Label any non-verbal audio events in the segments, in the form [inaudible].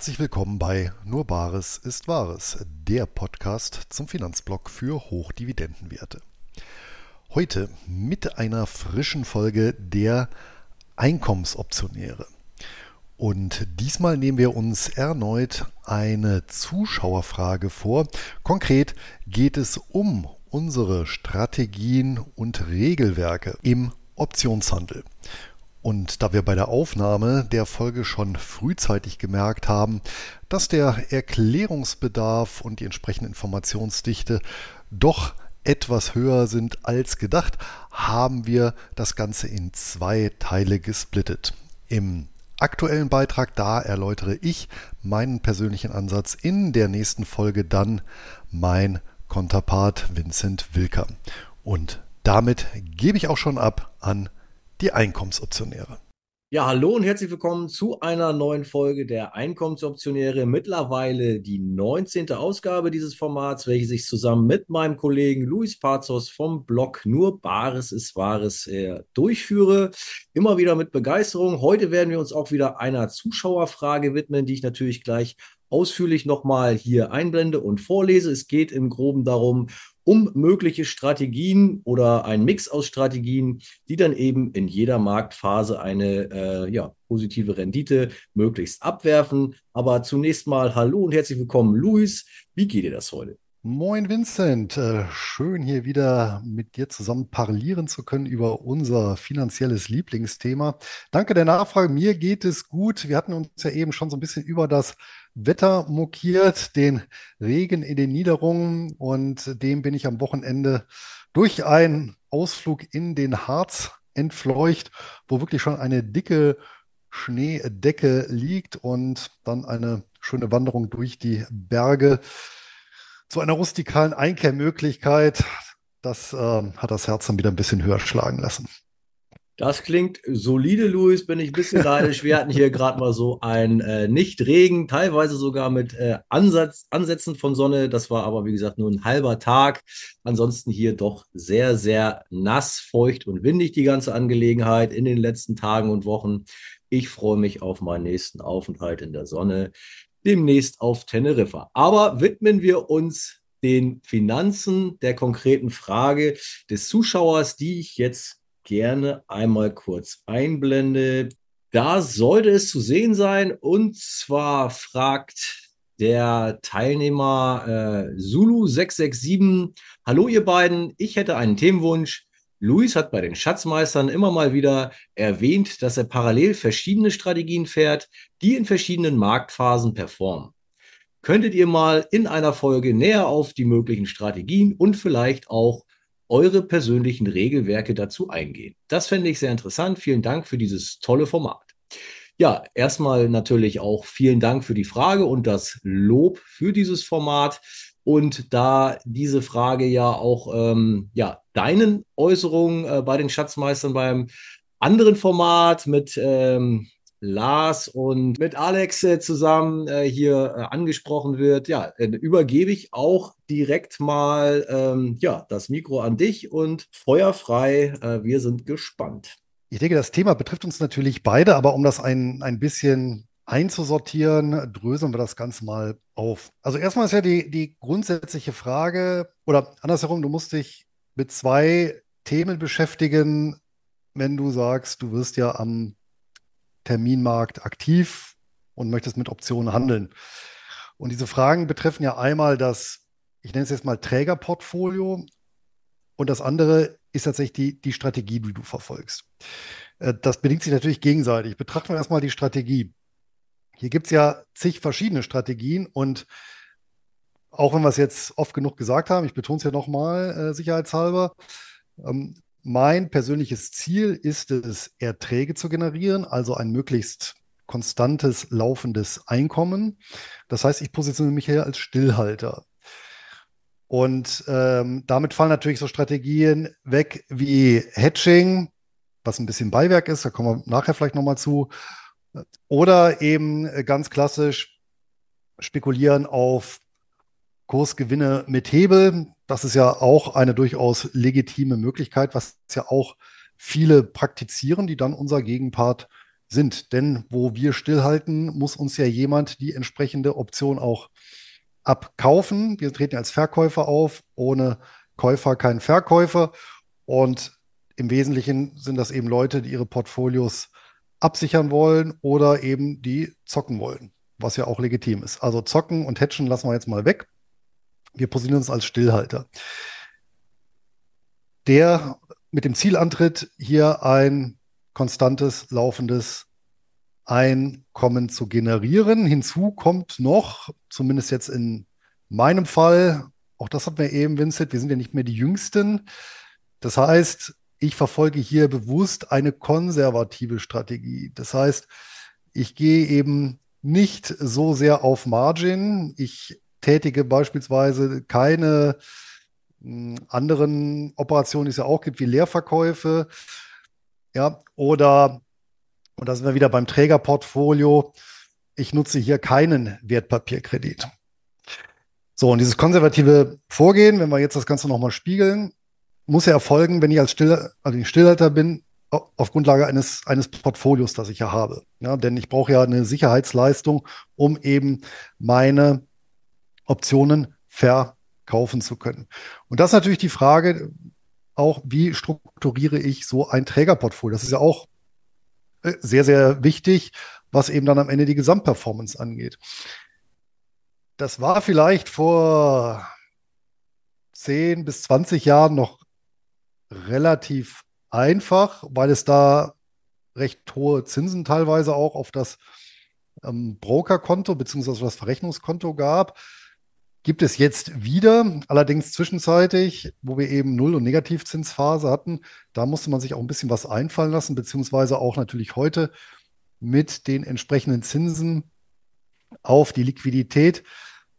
Herzlich willkommen bei Nur Bares ist Wahres, der Podcast zum Finanzblock für Hochdividendenwerte. Heute mit einer frischen Folge der Einkommensoptionäre. Und diesmal nehmen wir uns erneut eine Zuschauerfrage vor. Konkret geht es um unsere Strategien und Regelwerke im Optionshandel. Und da wir bei der Aufnahme der Folge schon frühzeitig gemerkt haben, dass der Erklärungsbedarf und die entsprechende Informationsdichte doch etwas höher sind als gedacht, haben wir das Ganze in zwei Teile gesplittet. Im aktuellen Beitrag, da erläutere ich meinen persönlichen Ansatz, in der nächsten Folge dann mein Konterpart Vincent Wilker. Und damit gebe ich auch schon ab an die Einkommensoptionäre. Ja, hallo und herzlich willkommen zu einer neuen Folge der Einkommensoptionäre. Mittlerweile die 19. Ausgabe dieses Formats, welches ich zusammen mit meinem Kollegen Luis Pazos vom Blog Nur Bares ist Wahres äh, durchführe. Immer wieder mit Begeisterung. Heute werden wir uns auch wieder einer Zuschauerfrage widmen, die ich natürlich gleich ausführlich nochmal hier einblende und vorlese. Es geht im Groben darum, um mögliche Strategien oder ein Mix aus Strategien, die dann eben in jeder Marktphase eine äh, ja, positive Rendite möglichst abwerfen. Aber zunächst mal hallo und herzlich willkommen, Luis. Wie geht dir das heute? Moin Vincent, äh, schön hier wieder mit dir zusammen parlieren zu können über unser finanzielles Lieblingsthema. Danke der Nachfrage, mir geht es gut. Wir hatten uns ja eben schon so ein bisschen über das Wetter mokiert, den Regen in den Niederungen und dem bin ich am Wochenende durch einen Ausflug in den Harz entfleucht, wo wirklich schon eine dicke Schneedecke liegt und dann eine schöne Wanderung durch die Berge zu einer rustikalen Einkehrmöglichkeit. Das äh, hat das Herz dann wieder ein bisschen höher schlagen lassen. Das klingt solide, Luis, bin ich ein bisschen neidisch. Wir hatten hier gerade mal so ein äh, Nicht-Regen, teilweise sogar mit äh, Ansatz, Ansätzen von Sonne. Das war aber, wie gesagt, nur ein halber Tag. Ansonsten hier doch sehr, sehr nass, feucht und windig die ganze Angelegenheit in den letzten Tagen und Wochen. Ich freue mich auf meinen nächsten Aufenthalt in der Sonne demnächst auf Teneriffa. Aber widmen wir uns den Finanzen der konkreten Frage des Zuschauers, die ich jetzt gerne einmal kurz einblende. Da sollte es zu sehen sein. Und zwar fragt der Teilnehmer äh, Zulu667, hallo ihr beiden, ich hätte einen Themenwunsch. Luis hat bei den Schatzmeistern immer mal wieder erwähnt, dass er parallel verschiedene Strategien fährt, die in verschiedenen Marktphasen performen. Könntet ihr mal in einer Folge näher auf die möglichen Strategien und vielleicht auch eure persönlichen Regelwerke dazu eingehen? Das fände ich sehr interessant. Vielen Dank für dieses tolle Format. Ja, erstmal natürlich auch vielen Dank für die Frage und das Lob für dieses Format. Und da diese Frage ja auch ähm, ja, deinen Äußerungen äh, bei den Schatzmeistern beim anderen Format mit ähm, Lars und mit Alex zusammen äh, hier äh, angesprochen wird, ja, übergebe ich auch direkt mal ähm, ja, das Mikro an dich und feuerfrei. Äh, wir sind gespannt. Ich denke, das Thema betrifft uns natürlich beide, aber um das ein, ein bisschen einzusortieren, dröseln wir das Ganze mal auf. Also erstmal ist ja die, die grundsätzliche Frage, oder andersherum, du musst dich mit zwei Themen beschäftigen, wenn du sagst, du wirst ja am Terminmarkt aktiv und möchtest mit Optionen handeln. Und diese Fragen betreffen ja einmal das, ich nenne es jetzt mal Trägerportfolio und das andere ist tatsächlich die, die Strategie, die du verfolgst. Äh, das bedingt sich natürlich gegenseitig. Betrachten wir erstmal die Strategie. Hier gibt es ja zig verschiedene Strategien und auch wenn wir es jetzt oft genug gesagt haben, ich betone es ja nochmal äh, sicherheitshalber, ähm, mein persönliches Ziel ist es, Erträge zu generieren, also ein möglichst konstantes, laufendes Einkommen. Das heißt, ich positioniere mich hier als Stillhalter. Und ähm, damit fallen natürlich so Strategien weg wie Hedging, was ein bisschen Beiwerk ist, da kommen wir nachher vielleicht nochmal zu, oder eben ganz klassisch spekulieren auf Kursgewinne mit Hebel. Das ist ja auch eine durchaus legitime Möglichkeit, was ja auch viele praktizieren, die dann unser Gegenpart sind. Denn wo wir stillhalten, muss uns ja jemand die entsprechende Option auch abkaufen. Wir treten als Verkäufer auf, ohne Käufer kein Verkäufer. Und im Wesentlichen sind das eben Leute, die ihre Portfolios absichern wollen oder eben die zocken wollen, was ja auch legitim ist. Also zocken und hatchen lassen wir jetzt mal weg. Wir positionieren uns als Stillhalter. Der mit dem Ziel antritt, hier ein konstantes, laufendes Einkommen zu generieren. Hinzu kommt noch, zumindest jetzt in meinem Fall, auch das hat wir eben, Vincent, wir sind ja nicht mehr die Jüngsten. Das heißt, ich verfolge hier bewusst eine konservative Strategie. Das heißt, ich gehe eben nicht so sehr auf Margin. Ich tätige beispielsweise keine hm, anderen Operationen, die es ja auch gibt, wie Leerverkäufe. Ja, oder und da sind wir wieder beim Trägerportfolio. Ich nutze hier keinen Wertpapierkredit. So, und dieses konservative Vorgehen, wenn wir jetzt das Ganze nochmal spiegeln, muss ja erfolgen, wenn ich als Still, also Stillhalter bin, auf Grundlage eines, eines Portfolios, das ich ja habe. Ja, denn ich brauche ja eine Sicherheitsleistung, um eben meine Optionen verkaufen zu können. Und das ist natürlich die Frage auch, wie strukturiere ich so ein Trägerportfolio? Das ist ja auch äh, sehr, sehr wichtig, was eben dann am Ende die Gesamtperformance angeht. Das war vielleicht vor 10 bis 20 Jahren noch relativ einfach, weil es da recht hohe Zinsen teilweise auch auf das ähm, Brokerkonto bzw. das Verrechnungskonto gab. Gibt es jetzt wieder, allerdings zwischenzeitig, wo wir eben Null- und Negativzinsphase hatten, da musste man sich auch ein bisschen was einfallen lassen, beziehungsweise auch natürlich heute mit den entsprechenden Zinsen auf die Liquidität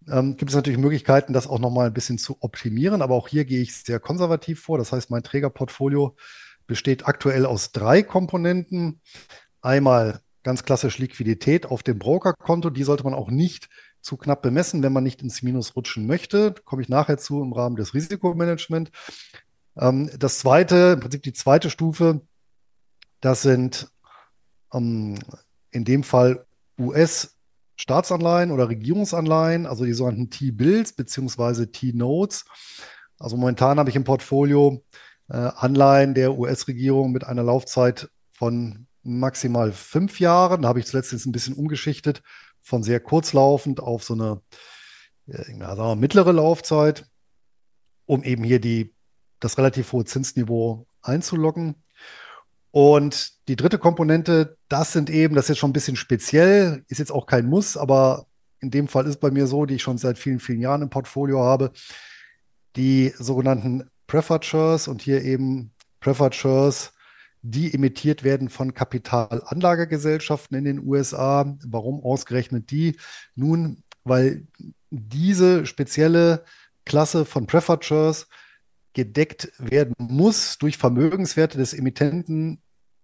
ähm, gibt es natürlich Möglichkeiten, das auch nochmal ein bisschen zu optimieren. Aber auch hier gehe ich sehr konservativ vor. Das heißt, mein Trägerportfolio besteht aktuell aus drei Komponenten. Einmal ganz klassisch Liquidität auf dem Brokerkonto. Die sollte man auch nicht zu knapp bemessen, wenn man nicht ins Minus rutschen möchte. Da komme ich nachher zu im Rahmen des Risikomanagements. Ähm, das zweite, im Prinzip die zweite Stufe, das sind ähm, in dem Fall US-Staatsanleihen oder Regierungsanleihen, also die sogenannten T-Bills beziehungsweise T-Notes. Also momentan habe ich im Portfolio äh, Anleihen der US-Regierung mit einer Laufzeit von maximal fünf Jahren. Da habe ich zuletzt jetzt ein bisschen umgeschichtet von sehr kurzlaufend auf so eine ja, mittlere Laufzeit, um eben hier die, das relativ hohe Zinsniveau einzulocken. Und die dritte Komponente, das sind eben, das ist jetzt schon ein bisschen speziell, ist jetzt auch kein Muss, aber in dem Fall ist bei mir so, die ich schon seit vielen, vielen Jahren im Portfolio habe, die sogenannten Preferred Shares und hier eben Preferred Shares die emittiert werden von Kapitalanlagegesellschaften in den USA. Warum ausgerechnet die? Nun, weil diese spezielle Klasse von Preferred gedeckt werden muss durch Vermögenswerte des Emittenten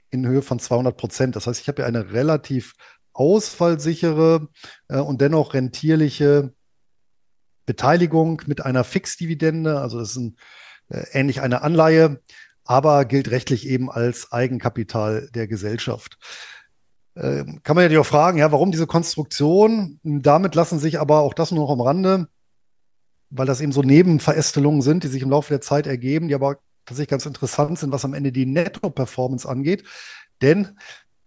in Höhe von 200 Prozent. Das heißt, ich habe ja eine relativ ausfallsichere äh, und dennoch rentierliche Beteiligung mit einer Fixdividende. Also das ist ein, äh, ähnlich eine Anleihe, aber gilt rechtlich eben als Eigenkapital der Gesellschaft. Ähm, kann man ja auch fragen, ja, warum diese Konstruktion? Damit lassen sich aber auch das nur noch am Rande, weil das eben so Nebenverästelungen sind, die sich im Laufe der Zeit ergeben, die aber tatsächlich ganz interessant sind, was am Ende die Netto-Performance angeht. Denn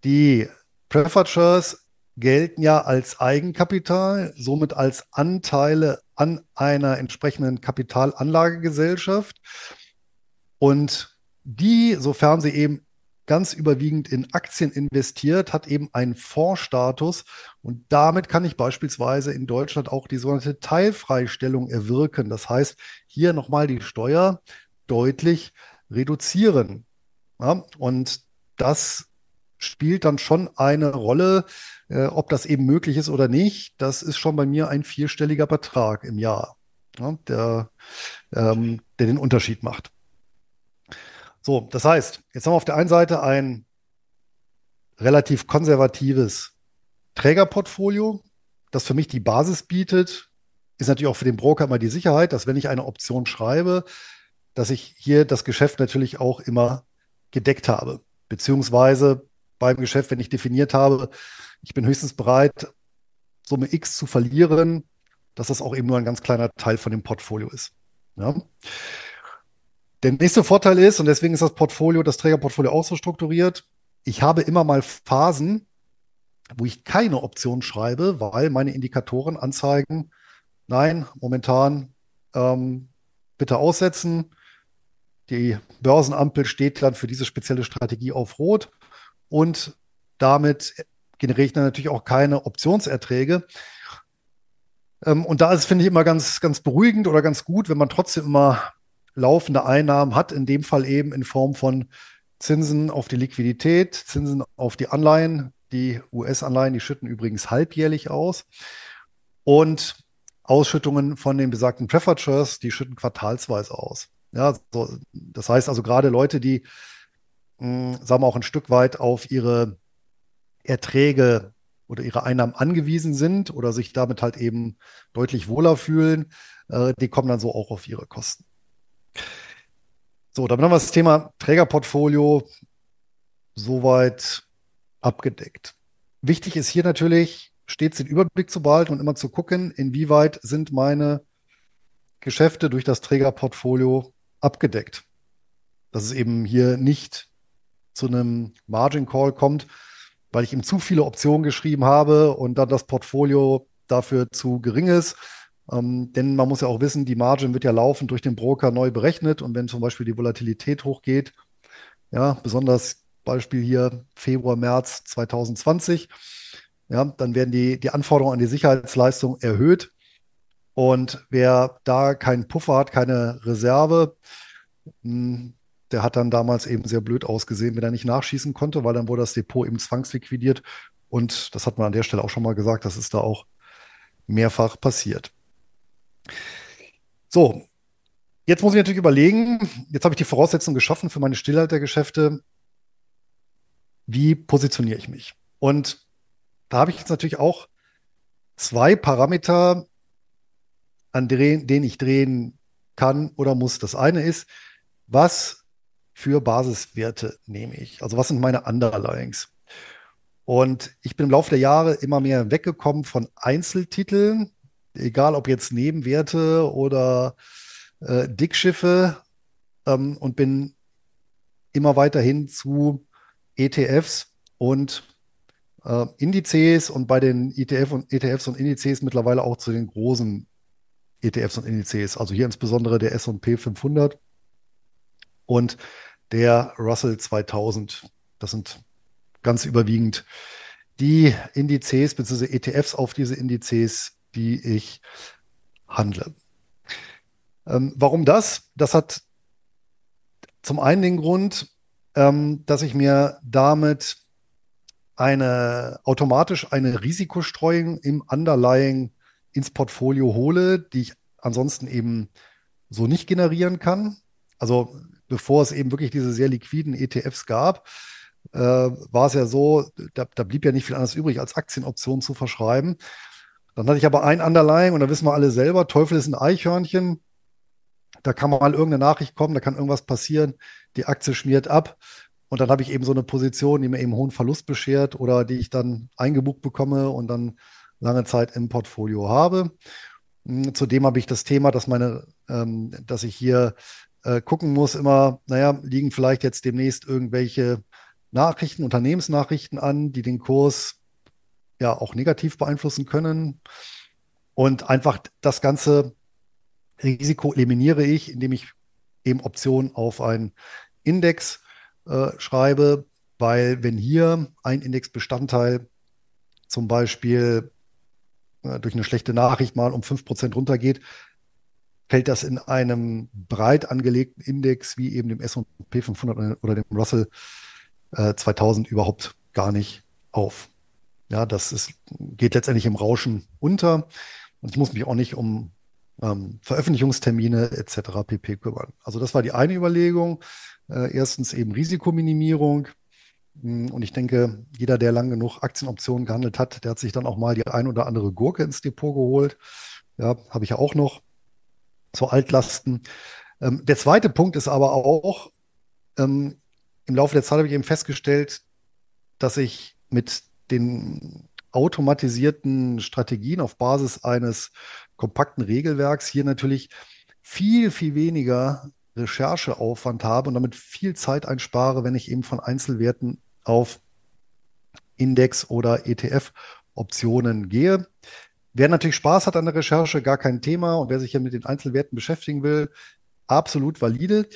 die Shares gelten ja als Eigenkapital, somit als Anteile an einer entsprechenden Kapitalanlagegesellschaft. Und die, sofern sie eben ganz überwiegend in Aktien investiert, hat eben einen Fondsstatus und damit kann ich beispielsweise in Deutschland auch die sogenannte Teilfreistellung erwirken. Das heißt, hier nochmal die Steuer deutlich reduzieren. Ja, und das spielt dann schon eine Rolle, äh, ob das eben möglich ist oder nicht. Das ist schon bei mir ein vierstelliger Betrag im Jahr, ja, der, ähm, der den Unterschied macht. So, das heißt, jetzt haben wir auf der einen Seite ein relativ konservatives Trägerportfolio, das für mich die Basis bietet, ist natürlich auch für den Broker immer die Sicherheit, dass wenn ich eine Option schreibe, dass ich hier das Geschäft natürlich auch immer gedeckt habe. Beziehungsweise beim Geschäft, wenn ich definiert habe, ich bin höchstens bereit, Summe X zu verlieren, dass das auch eben nur ein ganz kleiner Teil von dem Portfolio ist. Ja. Der nächste Vorteil ist, und deswegen ist das Portfolio, das Trägerportfolio auch so strukturiert, ich habe immer mal Phasen, wo ich keine Option schreibe, weil meine Indikatoren anzeigen, nein, momentan ähm, bitte aussetzen. Die Börsenampel steht dann für diese spezielle Strategie auf Rot und damit generiere ich dann natürlich auch keine Optionserträge. Ähm, und da ist, finde ich, immer ganz, ganz beruhigend oder ganz gut, wenn man trotzdem immer laufende Einnahmen hat, in dem Fall eben in Form von Zinsen auf die Liquidität, Zinsen auf die Anleihen. Die US-Anleihen, die schütten übrigens halbjährlich aus. Und Ausschüttungen von den besagten Preferred die schütten quartalsweise aus. Ja, so, das heißt also gerade Leute, die, mh, hm, sagen wir auch ein Stück weit auf ihre Erträge oder ihre Einnahmen angewiesen sind oder sich damit halt eben deutlich wohler fühlen, äh, die kommen dann so auch auf ihre Kosten. So, damit haben wir das Thema Trägerportfolio soweit abgedeckt. Wichtig ist hier natürlich, stets den Überblick zu behalten und immer zu gucken, inwieweit sind meine Geschäfte durch das Trägerportfolio abgedeckt. Dass es eben hier nicht zu einem Margin Call kommt, weil ich ihm zu viele Optionen geschrieben habe und dann das Portfolio dafür zu gering ist ähm, denn man muss ja auch wissen, die Margin wird ja laufend durch den Broker neu berechnet und wenn zum Beispiel die Volatilität hochgeht, ja, besonders Beispiel hier Februar, März 2020, ja, dann werden die, die Anforderungen an die Sicherheitsleistung erhöht. Und wer da keinen Puffer hat, keine Reserve, hm, der hat dann damals eben sehr blöd ausgesehen, wenn er nicht nachschießen konnte, weil dann wurde das Depot eben zwangsliquidiert. Und das hat man an der Stelle auch schon mal gesagt, das ist da auch mehrfach passiert. So, jetzt muss ich natürlich überlegen, jetzt habe ich die Voraussetzungen geschaffen für meine Stillhaltergeschäfte. Wie positioniere ich mich? Und da habe ich jetzt natürlich auch zwei Parameter, an denen ich drehen kann oder muss. Das eine ist, was für Basiswerte nehme ich? Also was sind meine Underlyings? Und ich bin im Laufe der Jahre immer mehr weggekommen von Einzeltiteln, egal ob jetzt Nebenwerte oder äh, Dickschiffe ähm, und bin immer weiterhin zu ETFs und äh, Indizes und bei den ETF und ETFs und Indizes mittlerweile auch zu den großen ETFs und Indizes, also hier insbesondere der S&P 500 und der Russell 2000. Das sind ganz überwiegend die Indizes bzw. ETFs auf diese Indizes, die ich handle. Ähm, warum das? Das hat zum einen den Grund, ähm, dass ich mir damit eine automatisch eine Risikostreuung im Underlying ins Portfolio hole, die ich ansonsten eben so nicht generieren kann. Also bevor es eben wirklich diese sehr liquiden ETFs gab, äh, war es ja so, da, da, blieb ja nicht viel anderes übrig, als Aktienoptionen zu verschreiben. Dann hatte ich aber ein Underlying und da wissen wir alle selber, Teufel ist ein Eichhörnchen. Da kann mal irgendeine Nachricht kommen, da kann irgendwas passieren, die Aktie schmiert ab. Und dann habe ich eben so eine Position, die mir eben hohen Verlust beschert oder die ich dann eingebucht bekomme und dann lange Zeit im Portfolio habe. Hm, zudem habe ich das Thema, dass meine, ähm, dass ich hier äh, gucken muss, immer, naja, liegen vielleicht jetzt demnächst irgendwelche Nachrichten, Unternehmensnachrichten an, die den Kurs ja auch negativ beeinflussen können. Und einfach das ganze Risiko eliminiere ich, indem ich eben Optionen auf einen Index äh, schreibe, weil wenn hier ein Indexbestandteil zum Beispiel äh, durch eine schlechte Nachricht mal um 5% runtergeht, fällt das in einem breit angelegten Index wie eben dem S&P 500 oder dem Russell äh, 2000 überhaupt gar nicht auf. Ja, das ist, geht letztendlich im Rauschen unter. Und ich muss mich auch nicht um ähm, Veröffentlichungstermine etc. pp. kümmern. Also das war die eine Überlegung. Äh, erstens eben Risikominimierung. Hm, und ich denke, jeder, der lang genug Aktienoptionen gehandelt hat, der hat sich dann auch mal die ein oder andere Gurke ins Depot geholt. Ja, habe ich ja auch noch. Zu Altlasten. Ähm, der zweite Punkt ist aber auch, ähm, im Laufe der Zeit habe ich eben festgestellt, dass ich mit den automatisierten Strategien auf Basis eines kompakten Regelwerks hier natürlich viel, viel weniger Rechercheaufwand habe und damit viel Zeit einspare, wenn ich eben von Einzelwerten auf Index- oder ETF-Optionen gehe. Wer natürlich Spaß hat an der Recherche, gar kein Thema. Und wer sich hier mit den Einzelwerten beschäftigen will, absolut valide.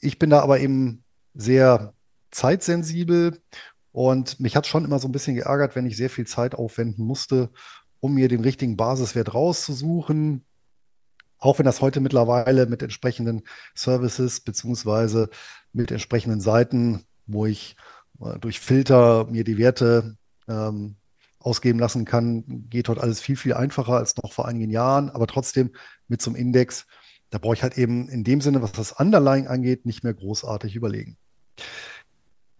Ich bin da aber eben sehr zeitsensibel und mich hat schon immer so ein bisschen geärgert, wenn ich sehr viel Zeit aufwenden musste, um mir den richtigen Basiswert rauszusuchen. Auch wenn das heute mittlerweile mit entsprechenden Services beziehungsweise mit entsprechenden Seiten, wo ich äh, durch Filter mir die Werte ähm, ausgeben lassen kann, geht heute alles viel, viel einfacher als noch vor einigen Jahren. Aber trotzdem mit einem Index, da brauche ich halt eben in dem Sinne, was das Underlying angeht, nicht mehr großartig überlegen.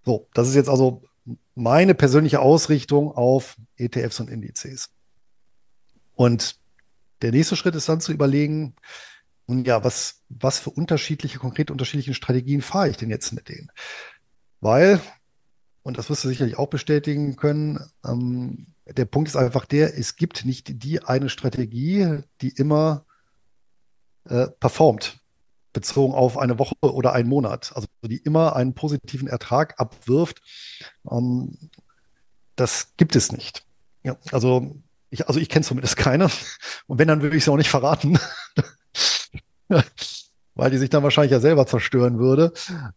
So, das ist jetzt also meine persönliche Ausrichtung auf ETFs und Indizes. Und der nächste Schritt ist dann zu überlegen, nun ja, was, was für unterschiedliche, konkret unterschiedliche Strategien fahre ich denn jetzt mit denen? Weil, und das wirst du sicherlich auch bestätigen können, ähm, der Punkt ist einfach der, es gibt nicht die eine Strategie, die immer äh, performt, bezogen auf eine Woche oder einen Monat, also die immer einen positiven Ertrag abwirft. Ähm, das gibt es nicht. Ja, also ich, also ich kenne zumindest keine. Und wenn, dann würde ich es auch nicht verraten. [laughs] Weil die sich dann wahrscheinlich ja selber zerstören würde.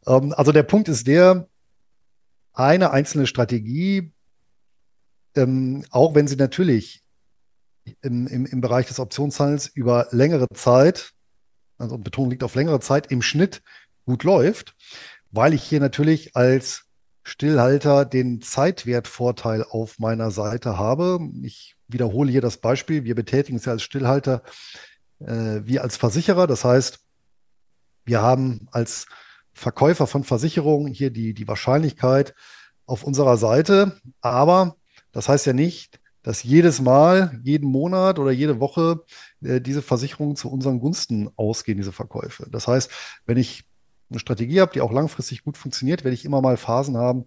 Ähm, also der Punkt ist der, eine einzelne Strategie ähm, auch wenn sie natürlich im, im, im Bereich des Optionshandels über längere Zeit, also Betonung liegt auf längere Zeit, im Schnitt gut läuft, weil ich hier natürlich als Stillhalter den Zeitwertvorteil auf meiner Seite habe. Ich wiederhole hier das Beispiel. Wir betätigen es ja als Stillhalter äh, wie als Versicherer. Das heißt, wir haben als Verkäufer von Versicherungen hier die, die Wahrscheinlichkeit auf unserer Seite, aber das heißt ja nicht, dass jedes Mal, jeden Monat oder jede Woche äh, diese Versicherungen zu unseren Gunsten ausgehen, diese Verkäufe. Das heißt, wenn ich eine Strategie habe, die auch langfristig gut funktioniert, werde ich immer mal Phasen haben,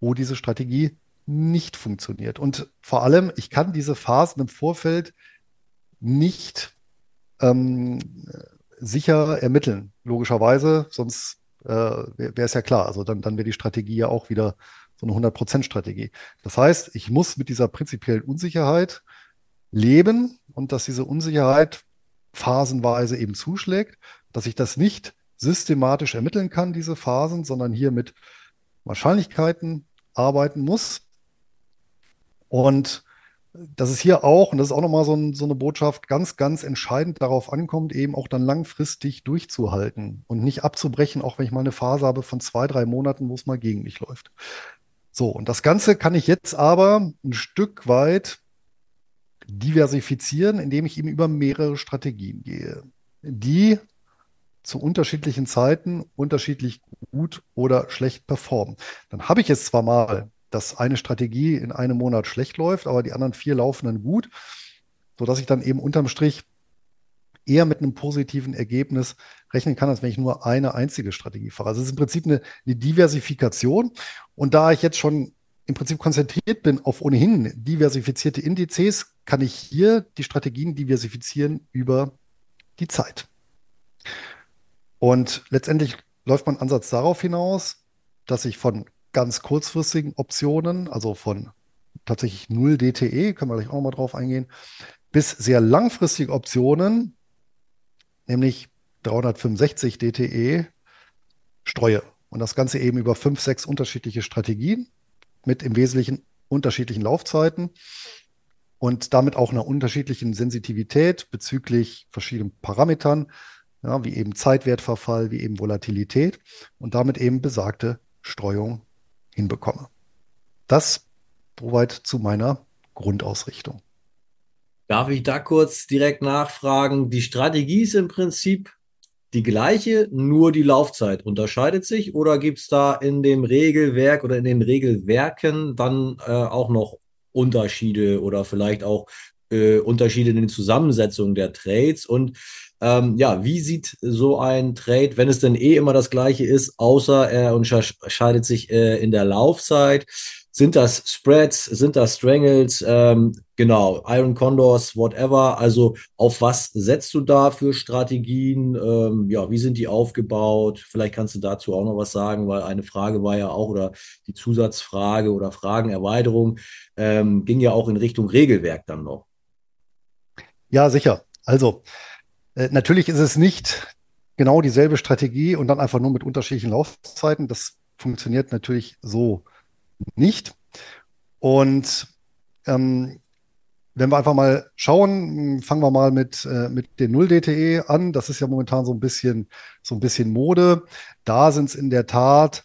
wo diese Strategie nicht funktioniert. Und vor allem, ich kann diese Phasen im Vorfeld nicht ähm, sicher ermitteln, logischerweise, sonst äh, wäre es ja klar. Also dann, dann wäre die Strategie ja auch wieder so eine 100%-Strategie. Das heißt, ich muss mit dieser prinzipiellen Unsicherheit leben und dass diese Unsicherheit phasenweise eben zuschlägt, dass ich das nicht systematisch ermitteln kann, diese Phasen, sondern hier mit Wahrscheinlichkeiten arbeiten muss. Und dass es hier auch, und das ist auch nochmal so, ein, so eine Botschaft, ganz, ganz entscheidend darauf ankommt, eben auch dann langfristig durchzuhalten und nicht abzubrechen, auch wenn ich mal eine Phase habe von zwei, drei Monaten, wo es mal gegen mich läuft. So, und das Ganze kann ich jetzt aber ein Stück weit diversifizieren, indem ich eben über mehrere Strategien gehe, die zu unterschiedlichen Zeiten unterschiedlich gut oder schlecht performen. Dann habe ich jetzt zwar mal, dass eine Strategie in einem Monat schlecht läuft, aber die anderen vier laufen dann gut, sodass ich dann eben unterm Strich eher mit einem positiven Ergebnis rechnen kann, als wenn ich nur eine einzige Strategie fahre. Also es ist im Prinzip eine, eine Diversifikation. Und da ich jetzt schon im Prinzip konzentriert bin auf ohnehin diversifizierte Indizes, kann ich hier die Strategien diversifizieren über die Zeit. Und letztendlich läuft mein Ansatz darauf hinaus, dass ich von ganz kurzfristigen Optionen, also von tatsächlich 0 DTE, können wir gleich auch noch mal drauf eingehen, bis sehr langfristige Optionen nämlich 365 DTE streue. Und das Ganze eben über fünf, sechs unterschiedliche Strategien mit im Wesentlichen unterschiedlichen Laufzeiten und damit auch einer unterschiedlichen Sensitivität bezüglich verschiedenen Parametern, ja, wie eben Zeitwertverfall, wie eben Volatilität und damit eben besagte Streuung hinbekomme. Das soweit zu meiner Grundausrichtung. Darf ich da kurz direkt nachfragen? Die Strategie ist im Prinzip die gleiche, nur die Laufzeit unterscheidet sich oder gibt es da in dem Regelwerk oder in den Regelwerken dann äh, auch noch Unterschiede oder vielleicht auch äh, Unterschiede in den Zusammensetzungen der Trades? Und ähm, ja, wie sieht so ein Trade, wenn es denn eh immer das gleiche ist, außer er unterscheidet sich äh, in der Laufzeit? Sind das Spreads, sind das Strangles, ähm, genau, Iron Condors, whatever. Also auf was setzt du da für Strategien? Ähm, ja, wie sind die aufgebaut? Vielleicht kannst du dazu auch noch was sagen, weil eine Frage war ja auch, oder die Zusatzfrage oder Fragenerweiterung ähm, ging ja auch in Richtung Regelwerk dann noch. Ja, sicher. Also äh, natürlich ist es nicht genau dieselbe Strategie und dann einfach nur mit unterschiedlichen Laufzeiten. Das funktioniert natürlich so nicht. Und ähm, wenn wir einfach mal schauen, fangen wir mal mit, äh, mit den 0-DTE an. Das ist ja momentan so ein bisschen, so ein bisschen Mode. Da sind es in der Tat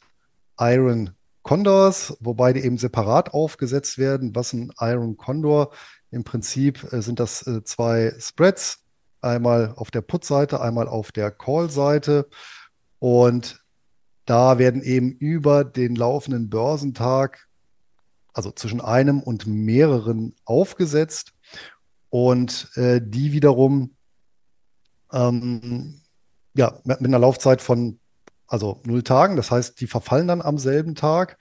Iron Condors, wobei die eben separat aufgesetzt werden. Was ein Iron Condor? Im Prinzip äh, sind das äh, zwei Spreads, einmal auf der Put-Seite, einmal auf der Call-Seite. Und da werden eben über den laufenden Börsentag, also zwischen einem und mehreren aufgesetzt und äh, die wiederum ähm, ja, mit, einer Laufzeit von also null Tagen. Das heißt, die verfallen dann am selben Tag.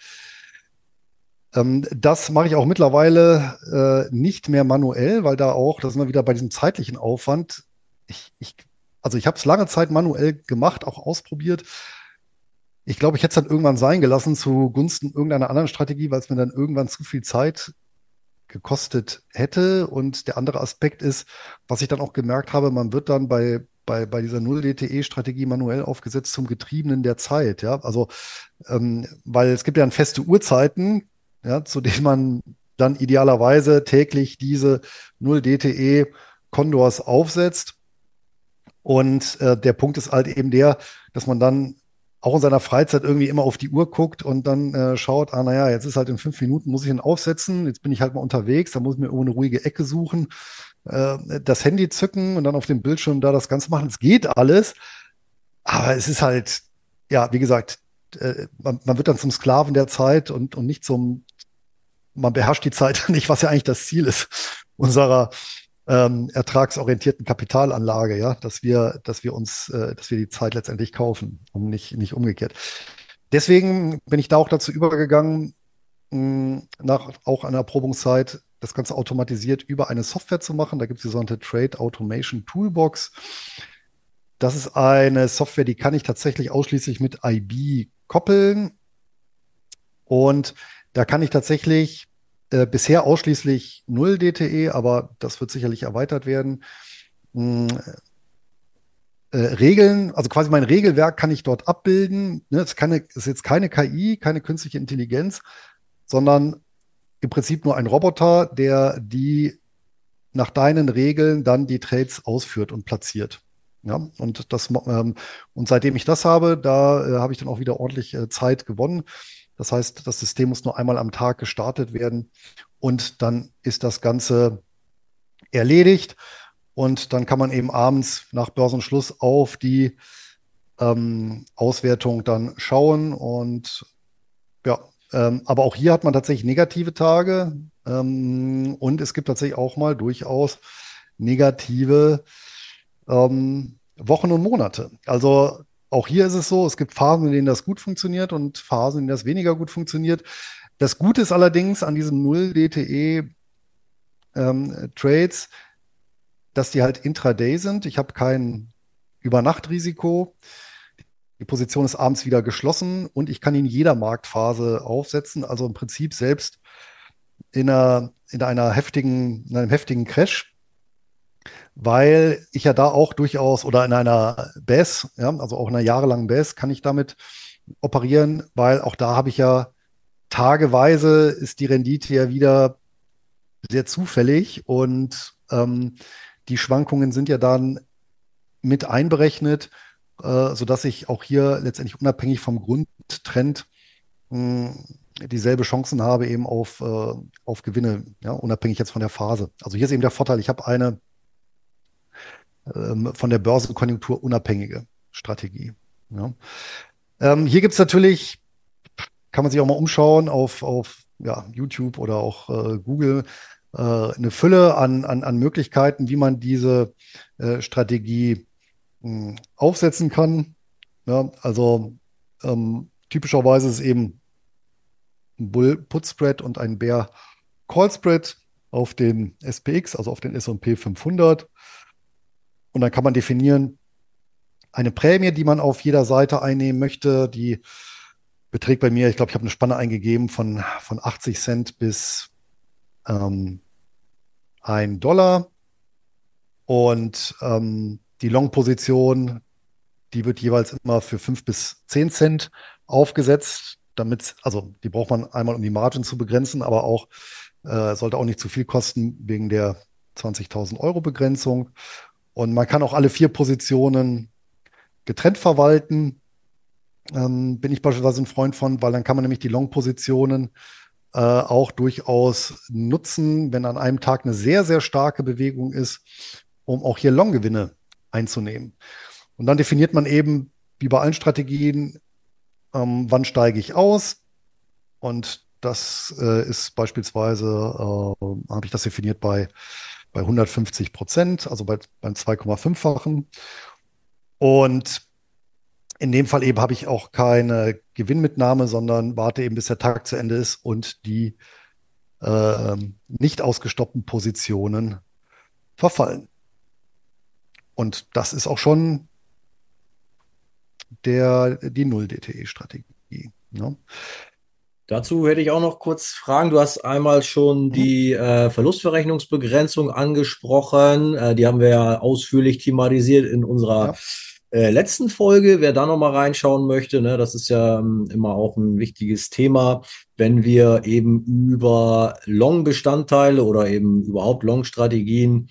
Ähm, das mache ich auch mittlerweile äh, nicht mehr manuell, weil da auch, da sind wir wieder bei diesem zeitlichen Aufwand. Ich, ich, also ich habe es lange Zeit manuell gemacht, auch ausprobiert. Ich glaube, ich hätte es dann irgendwann sein gelassen zugunsten irgendeiner anderen Strategie, weil es mir dann irgendwann zu viel Zeit gekostet hätte. Und der andere Aspekt ist, was ich dann auch gemerkt habe, man wird dann bei, bei, bei dieser Null-DTE-Strategie manuell aufgesetzt zum Getriebenen der Zeit. Ja, also, ähm, weil es gibt ja dann feste Uhrzeiten, ja, zu denen man dann idealerweise täglich diese Null-DTE Condors aufsetzt. Und äh, der Punkt ist halt eben der, dass man dann auch in seiner Freizeit irgendwie immer auf die Uhr guckt und dann äh, schaut, ah, naja, jetzt ist halt in fünf Minuten, muss ich ihn aufsetzen, jetzt bin ich halt mal unterwegs, da muss ich mir irgendwo eine ruhige Ecke suchen, äh, das Handy zücken und dann auf dem Bildschirm da das Ganze machen. Es geht alles, aber es ist halt, ja, wie gesagt, äh, man, man, wird dann zum Sklaven der Zeit und, und nicht zum, man beherrscht die Zeit [laughs] nicht, was ja eigentlich das Ziel ist unserer ähm, ertragsorientierten Kapitalanlage, ja, dass wir, dass wir uns, äh, dass wir die Zeit letztendlich kaufen und nicht, nicht umgekehrt. Deswegen bin ich da auch dazu übergegangen, mh, nach auch einer Erprobungszeit das Ganze automatisiert über eine Software zu machen. Da gibt es die sogenannte Trade Automation Toolbox. Das ist eine Software, die kann ich tatsächlich ausschließlich mit IB koppeln. Und da kann ich tatsächlich äh, bisher ausschließlich 0 DTE, aber das wird sicherlich erweitert werden. Hm, äh, Regeln, also quasi mein Regelwerk kann ich dort abbilden. Ne, es ist jetzt keine KI, keine künstliche Intelligenz, sondern im Prinzip nur ein Roboter, der die nach deinen Regeln dann die Trades ausführt und platziert. Ja, und das ähm, und seitdem ich das habe, da äh, habe ich dann auch wieder ordentlich äh, Zeit gewonnen. Das heißt, das System muss nur einmal am Tag gestartet werden und dann ist das Ganze erledigt. Und dann kann man eben abends nach Börsenschluss auf die ähm, Auswertung dann schauen. Und ja, ähm, aber auch hier hat man tatsächlich negative Tage. Ähm, und es gibt tatsächlich auch mal durchaus negative ähm, Wochen und Monate. Also auch hier ist es so, es gibt Phasen, in denen das gut funktioniert und Phasen, in denen das weniger gut funktioniert. Das Gute ist allerdings an diesen 0-DTE ähm, Trades, dass die halt intraday sind. Ich habe kein Übernachtrisiko. Die Position ist abends wieder geschlossen und ich kann in jeder Marktphase aufsetzen. Also im Prinzip selbst in einer, in einer heftigen, in einem heftigen Crash weil ich ja da auch durchaus oder in einer BES, ja, also auch in einer jahrelangen BES kann ich damit operieren, weil auch da habe ich ja tageweise ist die Rendite ja wieder sehr zufällig und ähm, die Schwankungen sind ja dann mit einberechnet, äh, sodass ich auch hier letztendlich unabhängig vom Grundtrend mh, hm, dieselbe Chancen habe eben auf, äh, auf Gewinne, ja, unabhängig jetzt von der Phase. Also hier ist eben der Vorteil, ich habe eine ähm, von der Börsenkonjunktur unabhängige Strategie. Ja. Ähm, hier gibt es natürlich, kann man sich auch mal umschauen auf, auf ja, YouTube oder auch äh, Google, äh, eine Fülle an, an, an Möglichkeiten, wie man diese äh, Strategie mh, hm, aufsetzen kann. Ja, also ähm, typischerweise ist es eben einen Bull Put Spread und einen Bear Call Spread auf den SPX, also auf den S&P 500. Und dann kann man definieren, eine Prämie, die man auf jeder Seite einnehmen möchte, die beträgt bei mir, ich glaube, ich habe eine Spanne eingegeben von, von 80 Cent bis ähm, 1 Dollar. Und ähm, die Long-Position, die wird jeweils immer für 5 bis 10 Cent aufgesetzt, damit, also die braucht man einmal, um die Margin zu begrenzen, aber auch äh, sollte auch nicht zu viel kosten wegen der 20.000 Euro Begrenzung. Und man kann auch alle vier Positionen getrennt verwalten. Ähm, bin ich beispielsweise ein Freund von, weil dann kann man nämlich die Long-Positionen äh, auch durchaus nutzen, wenn an einem Tag eine sehr, sehr starke Bewegung ist, um auch hier Long-Gewinne einzunehmen. Und dann definiert man eben, wie bei allen Strategien, ähm, wann steige ich aus. Und das äh, ist beispielsweise, äh, habe ich das definiert bei, bei 150 Prozent, also bei, beim 2,5-fachen. Und in dem Fall eben habe ich auch keine Gewinnmitnahme, sondern warte eben, bis der Tag zu Ende ist und die äh, nicht ausgestoppten Positionen verfallen. Und das ist auch schon der, die Null-DTE-Strategie. Ne? Dazu hätte ich auch noch kurz Fragen. Du hast einmal schon mhm. die äh, Verlustverrechnungsbegrenzung angesprochen. Äh, die haben wir ja ausführlich thematisiert in unserer ja äh, letzten Folge. Wer da nochmal reinschauen möchte, ne, das ist ja ähm, immer auch ein wichtiges Thema, wenn wir eben über Long-Bestandteile oder eben überhaupt Long-Strategien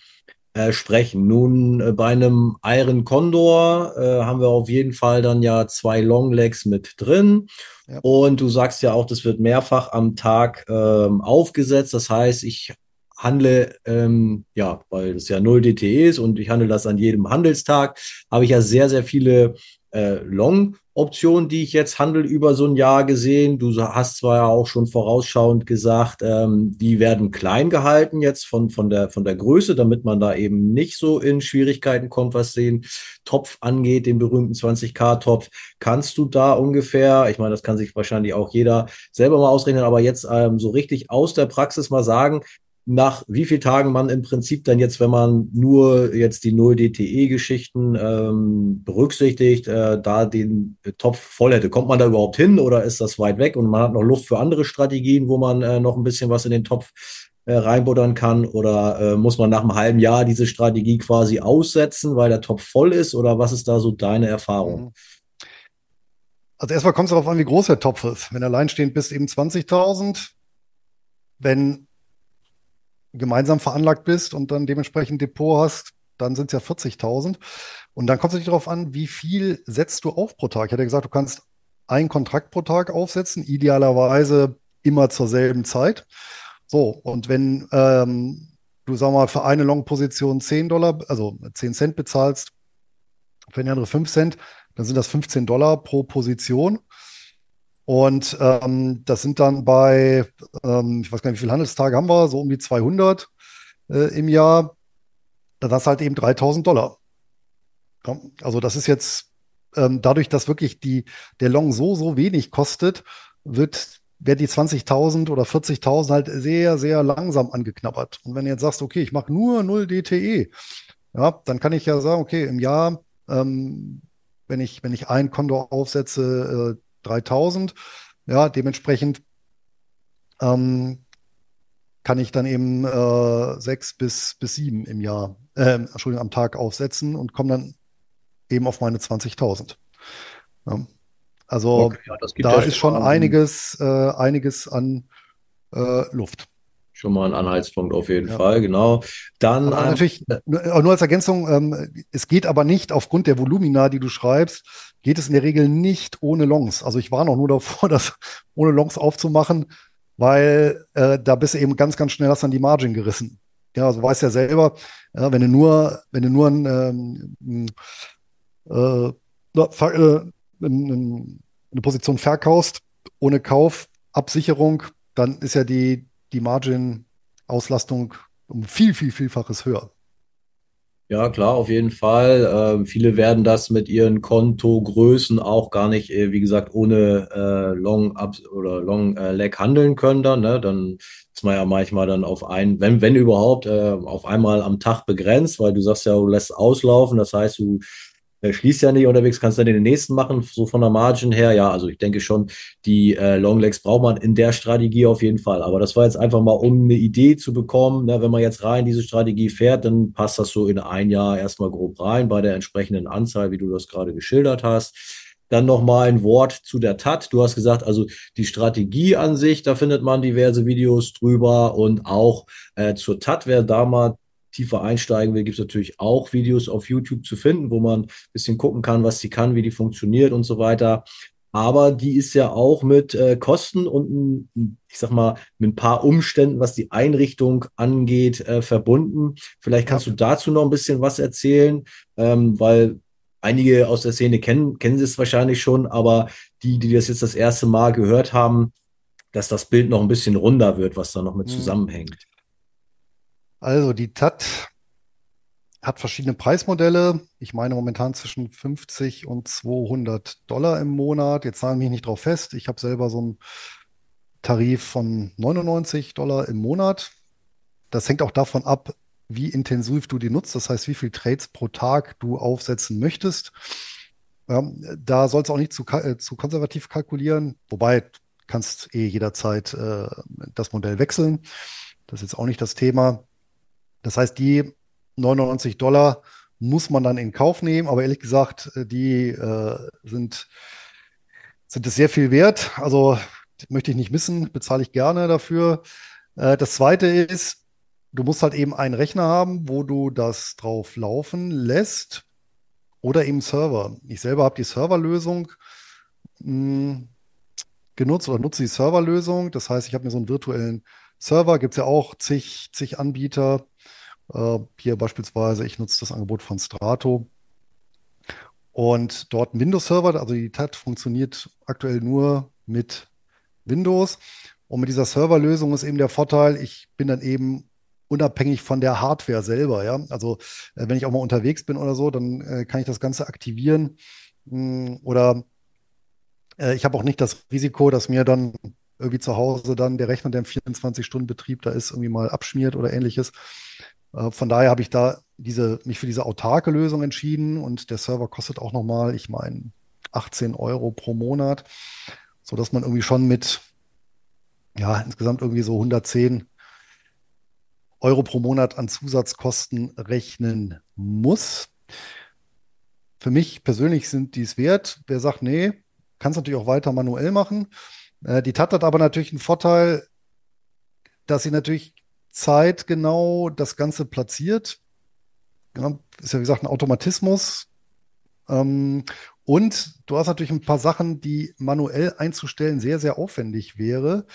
äh, sprechen. Nun, äh, bei einem Iron Condor äh, haben wir auf jeden Fall dann ja zwei Long Legs mit drin. Ja. Und du sagst ja auch, das wird mehrfach am Tag ähm, aufgesetzt. Das heißt, ich handle, ähm, ja, weil das ja 0 DTE ist und ich handle das an jedem Handelstag, habe ich ja sehr, sehr viele äh, Long-Optionen, die ich jetzt handle über so ein Jahr gesehen. Du hast zwar ja auch schon vorausschauend gesagt, ähm, die werden klein gehalten jetzt von, von, der, von der Größe, damit man da eben nicht so in Schwierigkeiten kommt, was den Topf angeht, den berühmten 20k-Topf. Kannst du da ungefähr, ich meine, das kann sich wahrscheinlich auch jeder selber mal ausrechnen, aber jetzt ähm, so richtig aus der Praxis mal sagen, nach wie vielen Tagen man im Prinzip dann jetzt, wenn man nur jetzt die Null-DTE-Geschichten ähm, berücksichtigt, äh, da den Topf voll hätte. Kommt man da überhaupt hin oder ist das weit weg und man hat noch Luft für andere Strategien, wo man äh, noch ein bisschen was in den Topf äh, reinbuttern kann? Oder äh, muss man nach einem halben Jahr diese Strategie quasi aussetzen, weil der Topf voll ist? Oder was ist da so deine Erfahrung? Mhm. Also erstmal kommt es darauf an, wie groß der Topf ist. Wenn alleinstehend bist, eben 20.000. Wenn gemeinsam veranlagt bist und dann dementsprechend Depot hast, dann sind es ja 40.000. Und dann kommt es nicht darauf an, wie viel setzt du auf pro Tag. Ich hatte gesagt, du kannst einen Kontrakt pro Tag aufsetzen, idealerweise immer zur selben Zeit. So, und wenn ähm, du, sag mal, für eine Long-Position 10 Dollar, also 10 Cent bezahlst, für eine andere 5 Cent, dann sind das 15 Dollar pro Position. Und ähm, das sind dann bei, ähm, ich weiß gar nicht, wie viele Handelstage haben wir, so um die 200 äh, im Jahr. Du halt eben 3000 Dollar. Ja, also das ist jetzt ähm, dadurch, dass wirklich die, der Long so, so wenig kostet, wird, werden die 20.000 oder 40.000 halt sehr, sehr langsam angeknabbert. Und wenn du jetzt sagst, okay, ich mache nur 0 DTE, ja, dann kann ich ja sagen, okay, im Jahr, ähm, wenn ich, wenn ich ein Konto aufsetze, äh, 3000. Ja, dementsprechend ähm, kann ich dann eben äh, sechs bis, bis sieben im Jahr, äh, Entschuldigung, am Tag aufsetzen und komme dann eben auf meine 20.000. Ja. Also okay, ja, da ist schon einiges, äh, einiges an äh, Luft. Schon mal ein Anhaltspunkt auf jeden ja. Fall, genau. Dann aber natürlich nur, nur als Ergänzung, ähm, es geht aber nicht aufgrund der Volumina, die du schreibst, geht es in der Regel nicht ohne Longs. Also ich war noch nur davor, [laughs] das ohne Longs aufzumachen, weil äh, da bist du eben ganz, ganz schnell hast dann die Margin gerissen. Ja, also weißt ja selber, ja, wenn du nur, wenn du nur ein, ähm, äh, äh, eine Position verkaufst, ohne Kauf, Absicherung, dann ist ja die, die Margin-Auslastung um viel, viel, vielfaches höher. Ja, klar, auf jeden Fall. Ähm, viele werden das mit ihren Kontogrößen auch gar nicht, äh, wie gesagt, ohne äh, Long Up oder Long äh, Leg handeln können dann. Ne? Dann ist man ja manchmal dann auf ein, wenn, wenn überhaupt, äh, auf einmal am Tag begrenzt, weil du sagst ja, du lässt auslaufen. Das heißt, du schließt ja nicht unterwegs, kannst dann den nächsten machen, so von der Margin her. Ja, also ich denke schon, die äh, Longlegs braucht man in der Strategie auf jeden Fall. Aber das war jetzt einfach mal, um eine Idee zu bekommen. Ne, wenn man jetzt rein diese Strategie fährt, dann passt das so in ein Jahr erstmal grob rein bei der entsprechenden Anzahl, wie du das gerade geschildert hast. Dann nochmal ein Wort zu der TAT. Du hast gesagt, also die Strategie an sich, da findet man diverse Videos drüber und auch äh, zur TAT, wer da mal tiefer einsteigen will, gibt es natürlich auch Videos auf YouTube zu finden, wo man ein bisschen gucken kann, was sie kann, wie die funktioniert und so weiter. Aber die ist ja auch mit äh, Kosten und, ich sag mal, mit ein paar Umständen, was die Einrichtung angeht, äh, verbunden. Vielleicht kannst du dazu noch ein bisschen was erzählen, ähm, weil einige aus der Szene kennen, kennen sie es wahrscheinlich schon, aber die, die das jetzt das erste Mal gehört haben, dass das Bild noch ein bisschen runder wird, was da noch mit mhm. zusammenhängt. Also die TAT hat verschiedene Preismodelle. Ich meine momentan zwischen 50 und 200 Dollar im Monat. Jetzt zahlen mich nicht drauf fest. Ich habe selber so einen Tarif von 99 Dollar im Monat. Das hängt auch davon ab, wie intensiv du die nutzt. Das heißt, wie viele Trades pro Tag du aufsetzen möchtest. Ja, da sollst du auch nicht zu, äh, zu konservativ kalkulieren. Wobei, du kannst eh jederzeit äh, das Modell wechseln. Das ist jetzt auch nicht das Thema. Das heißt, die 99 Dollar muss man dann in Kauf nehmen, aber ehrlich gesagt, äh, die äh, sind, sind es sehr viel wert. Also möchte ich nicht missen, bezahle ich gerne dafür. Äh, das zweite ist, du musst halt eben einen Rechner haben, wo du das drauf laufen lässt oder eben Server. Ich selber habe die Serverlösung hm, genutzt oder nutze die Serverlösung. Das heißt, ich habe mir so einen virtuellen Server, gibt es ja auch zig, zig Anbieter. Äh, hier beispielsweise, ich nutze das Angebot von Strato. Und dort ein Windows-Server, also die TAT funktioniert aktuell nur mit Windows. Und mit dieser Serverlösung ist eben der Vorteil, ich bin dann eben unabhängig von der Hardware selber. Ja? Also äh, wenn ich auch mal unterwegs bin oder so, dann äh, kann ich das Ganze aktivieren. Hm, oder ich habe auch nicht das Risiko, dass mir dann irgendwie zu Hause dann der Rechner, der im 24-Stunden-Betrieb da ist, irgendwie mal abschmiert oder ähnliches. Äh, von daher habe ich da diese, mich für diese autarke Lösung entschieden und der Server kostet auch nochmal, ich meine, 18 Euro pro Monat, sodass man irgendwie schon mit, ja, insgesamt irgendwie so 110 Euro pro Monat an Zusatzkosten rechnen muss. Für mich persönlich sind die es wert. Wer sagt, nee, kann es natürlich auch weiter manuell machen. Äh, die TAT hat aber natürlich einen Vorteil, dass sie natürlich zeitgenau das Ganze platziert. Ja, ist ja wie gesagt ein Automatismus. Ähm, und du hast natürlich ein paar Sachen, die manuell einzustellen sehr, sehr aufwendig wäre.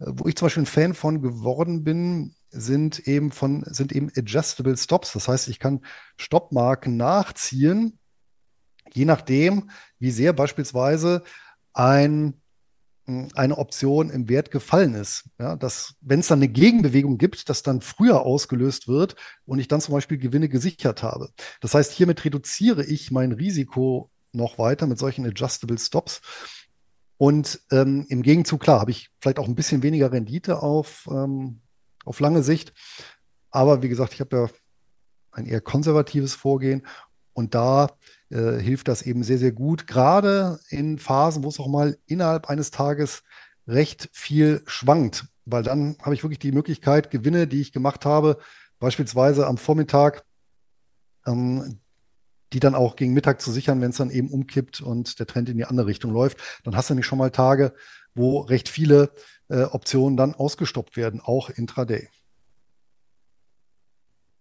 Äh, wo ich zum Beispiel ein Fan von geworden bin, sind eben von, sind eben Adjustable Stops. Das heißt, ich kann Stoppmarken nachziehen, je nachdem, wie sehr beispielsweise ein eine Option im Wert gefallen ist. Ja, dass, wenn es dann eine Gegenbewegung gibt, das dann früher ausgelöst wird und ich dann zum Beispiel Gewinne gesichert habe. Das heißt, hiermit reduziere ich mein Risiko noch weiter mit solchen Adjustable Stops. Und ähm, im Gegenzug, klar, habe ich vielleicht auch ein bisschen weniger Rendite auf, ähm, auf lange Sicht. Aber wie gesagt, ich habe ja ein eher konservatives Vorgehen. Und da äh, hilft das eben sehr, sehr gut, gerade in Phasen, wo es auch mal innerhalb eines Tages recht viel schwankt, weil dann habe ich wirklich die Möglichkeit, Gewinne, die ich gemacht habe, beispielsweise am Vormittag, ähm, die dann auch gegen Mittag zu sichern, wenn es dann eben umkippt und der Trend in die andere Richtung läuft. Dann hast du nämlich schon mal Tage, wo recht viele äh, Optionen dann ausgestoppt werden, auch intraday.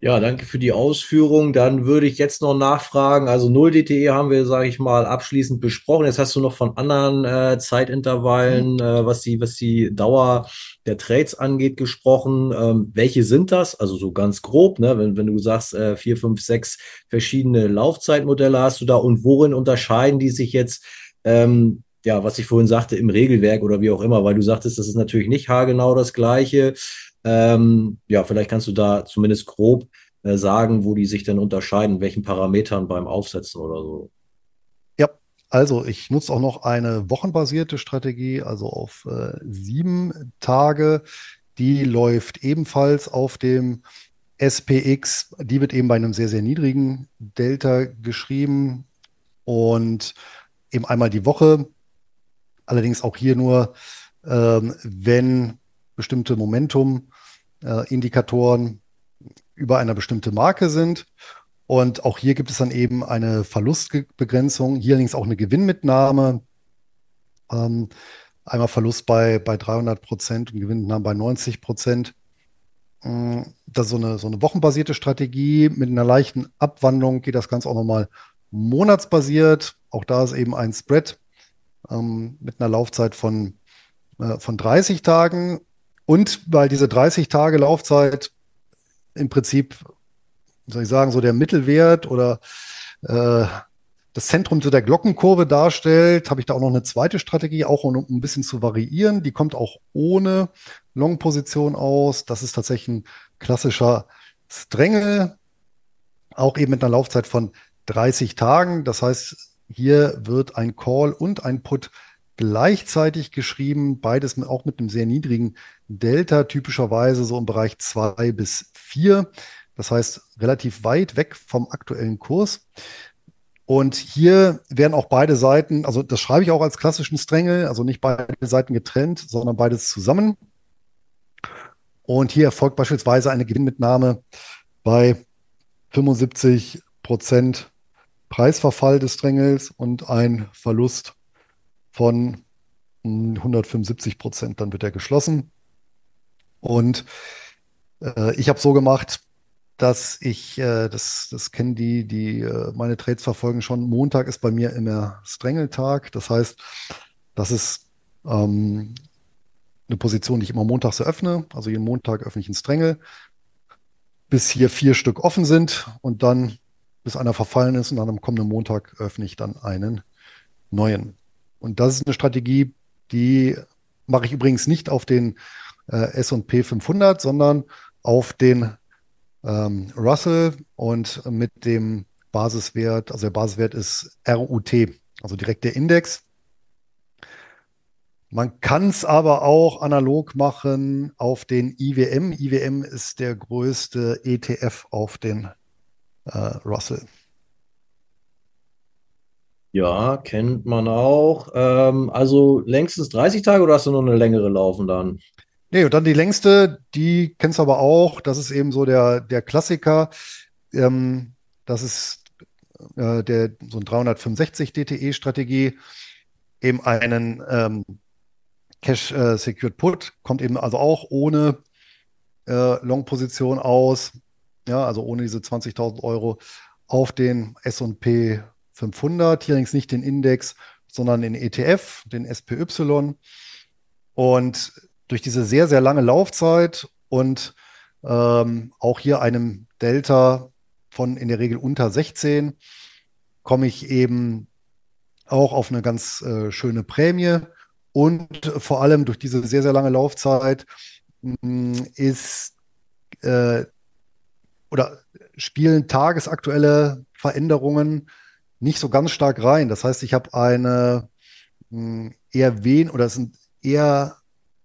Ja, danke für die Ausführung. Dann würde ich jetzt noch nachfragen. Also 0 DTE haben wir, sage ich mal, abschließend besprochen. Jetzt hast du noch von anderen äh, Zeitintervallen, mhm. äh, was die, was die Dauer der Trades angeht, gesprochen. Ähm, welche sind das? Also so ganz grob, ne? wenn, wenn du sagst, äh, vier, fünf, sechs verschiedene Laufzeitmodelle hast du da und worin unterscheiden die sich jetzt? Ähm, ja, was ich vorhin sagte, im Regelwerk oder wie auch immer, weil du sagtest, das ist natürlich nicht haargenau das Gleiche. Ähm, ja, vielleicht kannst du da zumindest grob äh, sagen, wo die sich denn unterscheiden, welchen Parametern beim Aufsetzen oder so? Ja, also ich nutze auch noch eine wochenbasierte Strategie, also auf äh, sieben Tage. Die läuft ebenfalls auf dem SPX. Die wird eben bei einem sehr, sehr niedrigen Delta geschrieben und eben einmal die Woche. Allerdings auch hier nur, ähm, wenn bestimmte Momentum-Indikatoren über einer bestimmten Marke sind. Und auch hier gibt es dann eben eine Verlustbegrenzung, hier allerdings auch eine Gewinnmitnahme. Ähm, einmal Verlust bei, bei 300 Prozent und Gewinnmitnahme bei 90 Prozent. Mm, das ist so eine, so eine wochenbasierte Strategie. Mit einer leichten Abwandlung geht das Ganze auch nochmal monatsbasiert. Auch da ist eben ein Spread ähm, mit einer Laufzeit von, äh, von 30 Tagen. Und weil diese 30 Tage Laufzeit im Prinzip, soll ich sagen, so der Mittelwert oder äh, das Zentrum zu der Glockenkurve darstellt, habe ich da auch noch eine zweite Strategie, auch um ein bisschen zu variieren. Die kommt auch ohne Long-Position aus. Das ist tatsächlich ein klassischer Stränge, auch eben mit einer Laufzeit von 30 Tagen. Das heißt, hier wird ein Call und ein Put gleichzeitig geschrieben, beides auch mit einem sehr niedrigen Delta, typischerweise so im Bereich 2 bis 4. Das heißt, relativ weit weg vom aktuellen Kurs. Und hier werden auch beide Seiten, also das schreibe ich auch als klassischen Stränge, also nicht beide Seiten getrennt, sondern beides zusammen. Und hier erfolgt beispielsweise eine Gewinnmitnahme bei 75 Prozent Preisverfall des Strängels und ein Verlust von 175 Prozent. Dann wird er geschlossen. Und äh, ich habe so gemacht, dass ich, äh, das, das kennen die, die äh, meine Trades verfolgen schon, Montag ist bei mir immer Strängeltag. Das heißt, das ist ähm, eine Position, die ich immer montags eröffne. Also jeden Montag öffne ich einen Strängel, bis hier vier Stück offen sind und dann, bis einer verfallen ist und dann am kommenden Montag öffne ich dann einen neuen. Und das ist eine Strategie, die mache ich übrigens nicht auf den äh, S&P 500, sondern auf den ähm, Russell und mit dem Basiswert, also der Basiswert ist RUT, also direkt der Index. Man kann es aber auch analog machen auf den IWM. IWM ist der größte ETF auf den äh, Russell. Ja, kennt man auch. Ähm, also längstens 30 Tage oder hast du noch eine längere laufen dann? Nee, und dann die längste, die kennst du aber auch. Das ist eben so der, der Klassiker. Ähm, das ist äh, der, so ein 365 DTE-Strategie. Eben einen ähm, Cash äh, Secured Put kommt eben also auch ohne äh, Long-Position aus, ja, also ohne diese 20.000 Euro auf den S&P 500, hier allerdings nicht den Index, sondern den ETF, den SPY. Und durch diese sehr, sehr lange Laufzeit und ähm, auch hier einem Delta von in der Regel unter 16 komme ich eben auch auf eine ganz äh, schöne Prämie. Und vor allem durch diese sehr, sehr lange Laufzeit mh, mm, ist äh, oder spielen tagesaktuelle Veränderungen nicht so ganz stark rein. Das heißt, ich habe eine mh, mm, eher wen oder es sind eher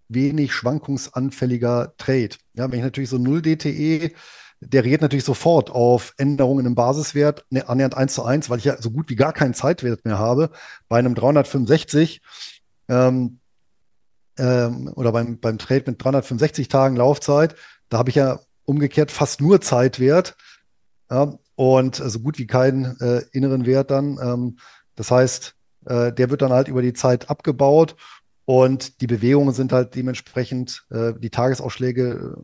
wenig schwankungsanfälliger Trade. Ja, wenn ich natürlich so 0 DTE, der reagiert natürlich sofort auf Änderungen im Basiswert, ne, annähernd 1 zu 1, weil ich ja so gut wie gar keinen Zeitwert mehr habe. Bei einem 365 ähm, ähm, oder beim, beim Trade mit 365 Tagen Laufzeit, da habe ich ja umgekehrt fast nur Zeitwert ja, und so gut wie keinen äh, inneren Wert dann. Ähm, das heißt, äh, der wird dann halt über die Zeit abgebaut und die Bewegungen sind halt dementsprechend, äh, die Tagesausschläge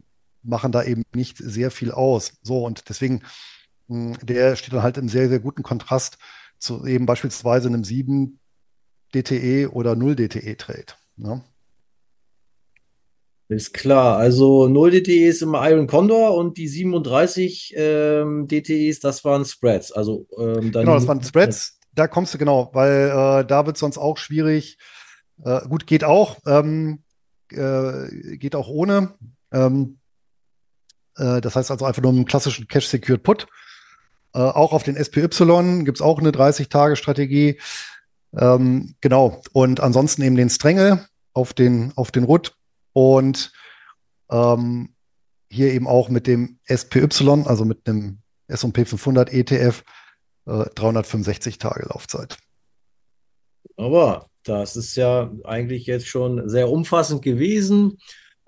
machen da eben nicht sehr viel aus. So, und deswegen, mh, der steht dann halt im sehr, sehr guten Kontrast zu eben beispielsweise einem 7 DTE oder 0 DTE Trade. Ne? Ist klar. Also 0 DTE ist immer Iron Condor und die 37 ähm, DTEs, das waren Spreads. Also, ähm, genau, das waren Spreads. Da kommst du genau, weil äh, da wird es sonst auch schwierig. Äh, gut, geht auch. Ähm, äh, geht auch ohne. Ähm, Äh, das heißt also einfach nur einen klassischen Cash-Secured Put. Äh, auch auf den SPY gibt es auch eine 30-Tage-Strategie. Ähm, genau. Und ansonsten eben den Stränge auf den, auf den RUT und ähm, hier eben auch mit dem SPY, also mit einem S&P 500 ETF, äh, 365 Tage Laufzeit. Aber das ist ja eigentlich jetzt schon sehr umfassend gewesen.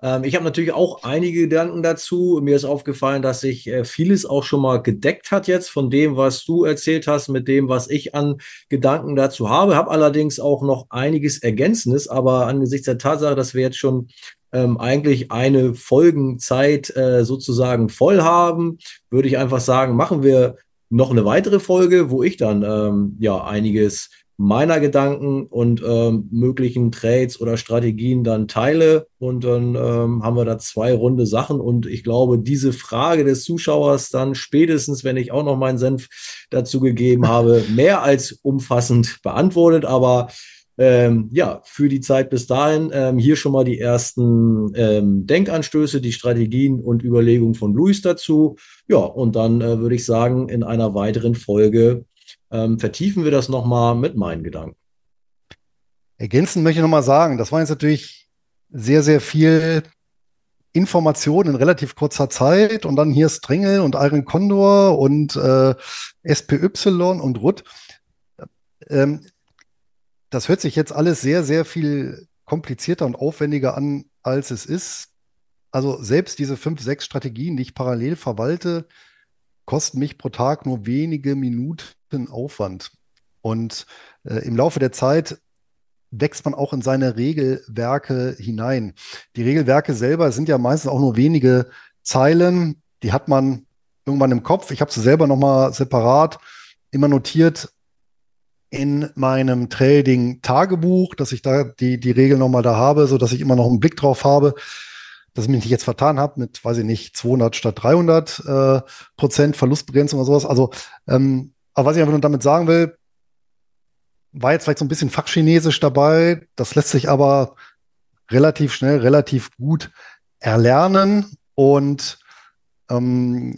Ähm, ich habe natürlich auch einige Gedanken dazu. Mir ist aufgefallen, dass sich äh, vieles auch schon mal gedeckt hat jetzt von dem, was du erzählt hast, mit dem, was ich an Gedanken dazu habe. Habe allerdings auch noch einiges Ergänzendes, aber angesichts der Tatsache, dass wir jetzt schon ähm, eigentlich eine Folgenzeit äh, sozusagen voll haben, würde ich einfach sagen, machen wir noch eine weitere Folge, wo ich dann ähm, ja einiges meiner Gedanken und ähm, möglichen Trades oder Strategien dann teile. Und dann ähm, haben wir da zwei runde Sachen. Und ich glaube, diese Frage des Zuschauers dann spätestens, wenn ich auch noch meinen Senf dazu gegeben [laughs] habe, mehr als umfassend beantwortet. Aber ähm, ja, für die Zeit bis dahin ähm, hier schon mal die ersten ähm, Denkanstöße, die Strategien und Überlegungen von Luis dazu. Ja, und dann äh, würde ich sagen, in einer weiteren Folge ähm, vertiefen wir das nochmal mit meinen Gedanken. Ergänzend möchte ich nochmal sagen, das war jetzt natürlich sehr, sehr viel Information in relativ kurzer Zeit und dann hier Stringel und Iron Condor und äh, SPY und RUT. Ähm, das hört sich jetzt alles sehr, sehr viel komplizierter und aufwendiger an, als es ist. Also selbst diese fünf, sechs Strategien, die ich parallel verwalte, kosten mich pro Tag nur wenige Minuten Aufwand. Und äh, im Laufe der Zeit wächst man auch in seine Regelwerke hinein. Die Regelwerke selber sind ja meistens auch nur wenige Zeilen. Die hat man irgendwann im Kopf. Ich habe sie selber nochmal separat immer notiert in meinem Trading-Tagebuch, dass ich da die, die Regel nochmal da habe, so dass ich immer noch einen Blick drauf habe dass ich mich jetzt vertan habe mit, weiß ich nicht, 200 statt 300 äh, Prozent Verlustbegrenzung oder sowas. Also, ähm, aber was ich einfach nur damit sagen will, war jetzt vielleicht so ein bisschen Fachchinesisch dabei. Das lässt sich aber relativ schnell, relativ gut erlernen und ähm,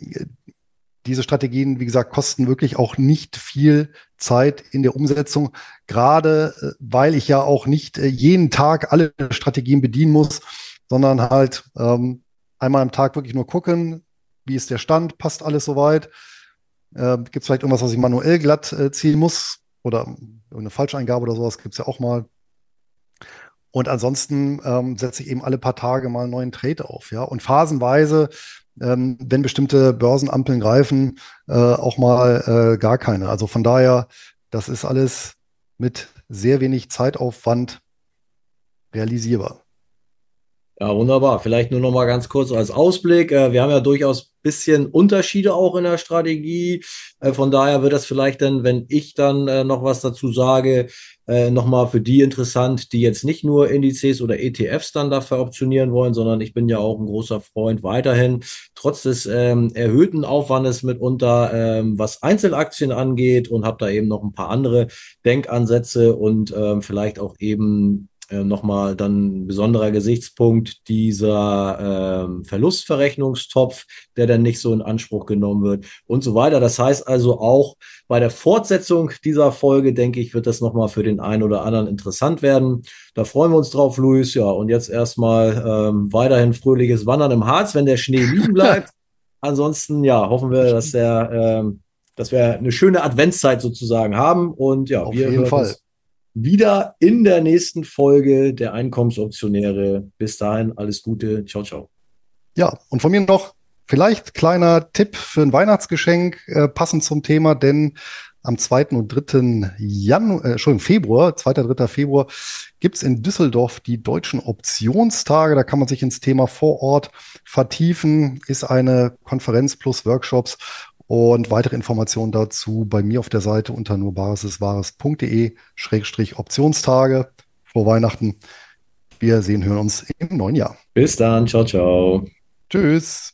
diese Strategien, wie gesagt, kosten wirklich auch nicht viel Zeit in der Umsetzung, gerade äh, weil ich ja auch nicht äh, jeden Tag alle Strategien bedienen muss sondern halt ähm, einmal am Tag wirklich nur gucken, wie ist der Stand, passt alles soweit. Äh, gibt es vielleicht irgendwas, was ich manuell glatt äh, ziehen muss oder eine Falscheingabe oder sowas gibt es ja auch mal. Und ansonsten ähm, setze ich eben alle paar Tage mal einen neuen Trade auf, ja. Und phasenweise, ähm, wenn bestimmte Börsenampeln greifen, äh, auch mal äh, gar keine. Also von daher, das ist alles mit sehr wenig Zeitaufwand realisierbar. Ja, wunderbar. Vielleicht nur noch mal ganz kurz als Ausblick. Äh, wir haben ja durchaus bisschen Unterschiede auch in der Strategie. Äh, von daher wird das vielleicht dann, wenn ich dann äh, noch was dazu sage, noch mal für die interessant, die jetzt nicht nur Indizes oder ETFs dann dafür optionieren wollen, sondern ich bin ja auch ein großer Freund weiterhin, trotz des ähm, erhöhten Aufwandes mitunter, ähm, was Einzelaktien angeht und habe da eben noch ein paar andere Denkansätze und ähm, vielleicht auch eben äh, nochmal dann ein besonderer Gesichtspunkt dieser ähm, Verlustverrechnungstopf, der dann nicht so in Anspruch genommen wird und so weiter. Das heißt also auch bei der Fortsetzung dieser Folge, denke ich, wird das nochmal für den einen oder anderen interessant werden. Da freuen wir uns drauf, Luis. Ja, und jetzt erstmal ähm, weiterhin fröhliches Wandern im Harz, wenn der Schnee liegen bleibt. [laughs] Ansonsten, ja, hoffen wir, dass der, ähm, dass wir eine schöne Adventszeit sozusagen haben. Und ja, Auf wir jeden Fall. Uns wieder in der nächsten Folge der Einkommensoptionäre. Bis dahin, alles Gute. Ciao, ciao. Ja, und von mir noch vielleicht kleiner Tipp für ein Weihnachtsgeschenk, äh, passend zum Thema, denn am 2. und 3. Januar, äh, Februar, 2. 3. Februar, gibt's in Düsseldorf die deutschen Optionstage. Da kann man sich ins Thema vor Ort vertiefen. Ist eine Konferenz plus Workshops und weitere Informationen dazu bei mir auf der Seite unter nurbarisiswahres.de-optionstage. Frohe Weihnachten. Wir sehen, hören uns im neuen Jahr. Bis dann. Ciao, ciao. Tschüss.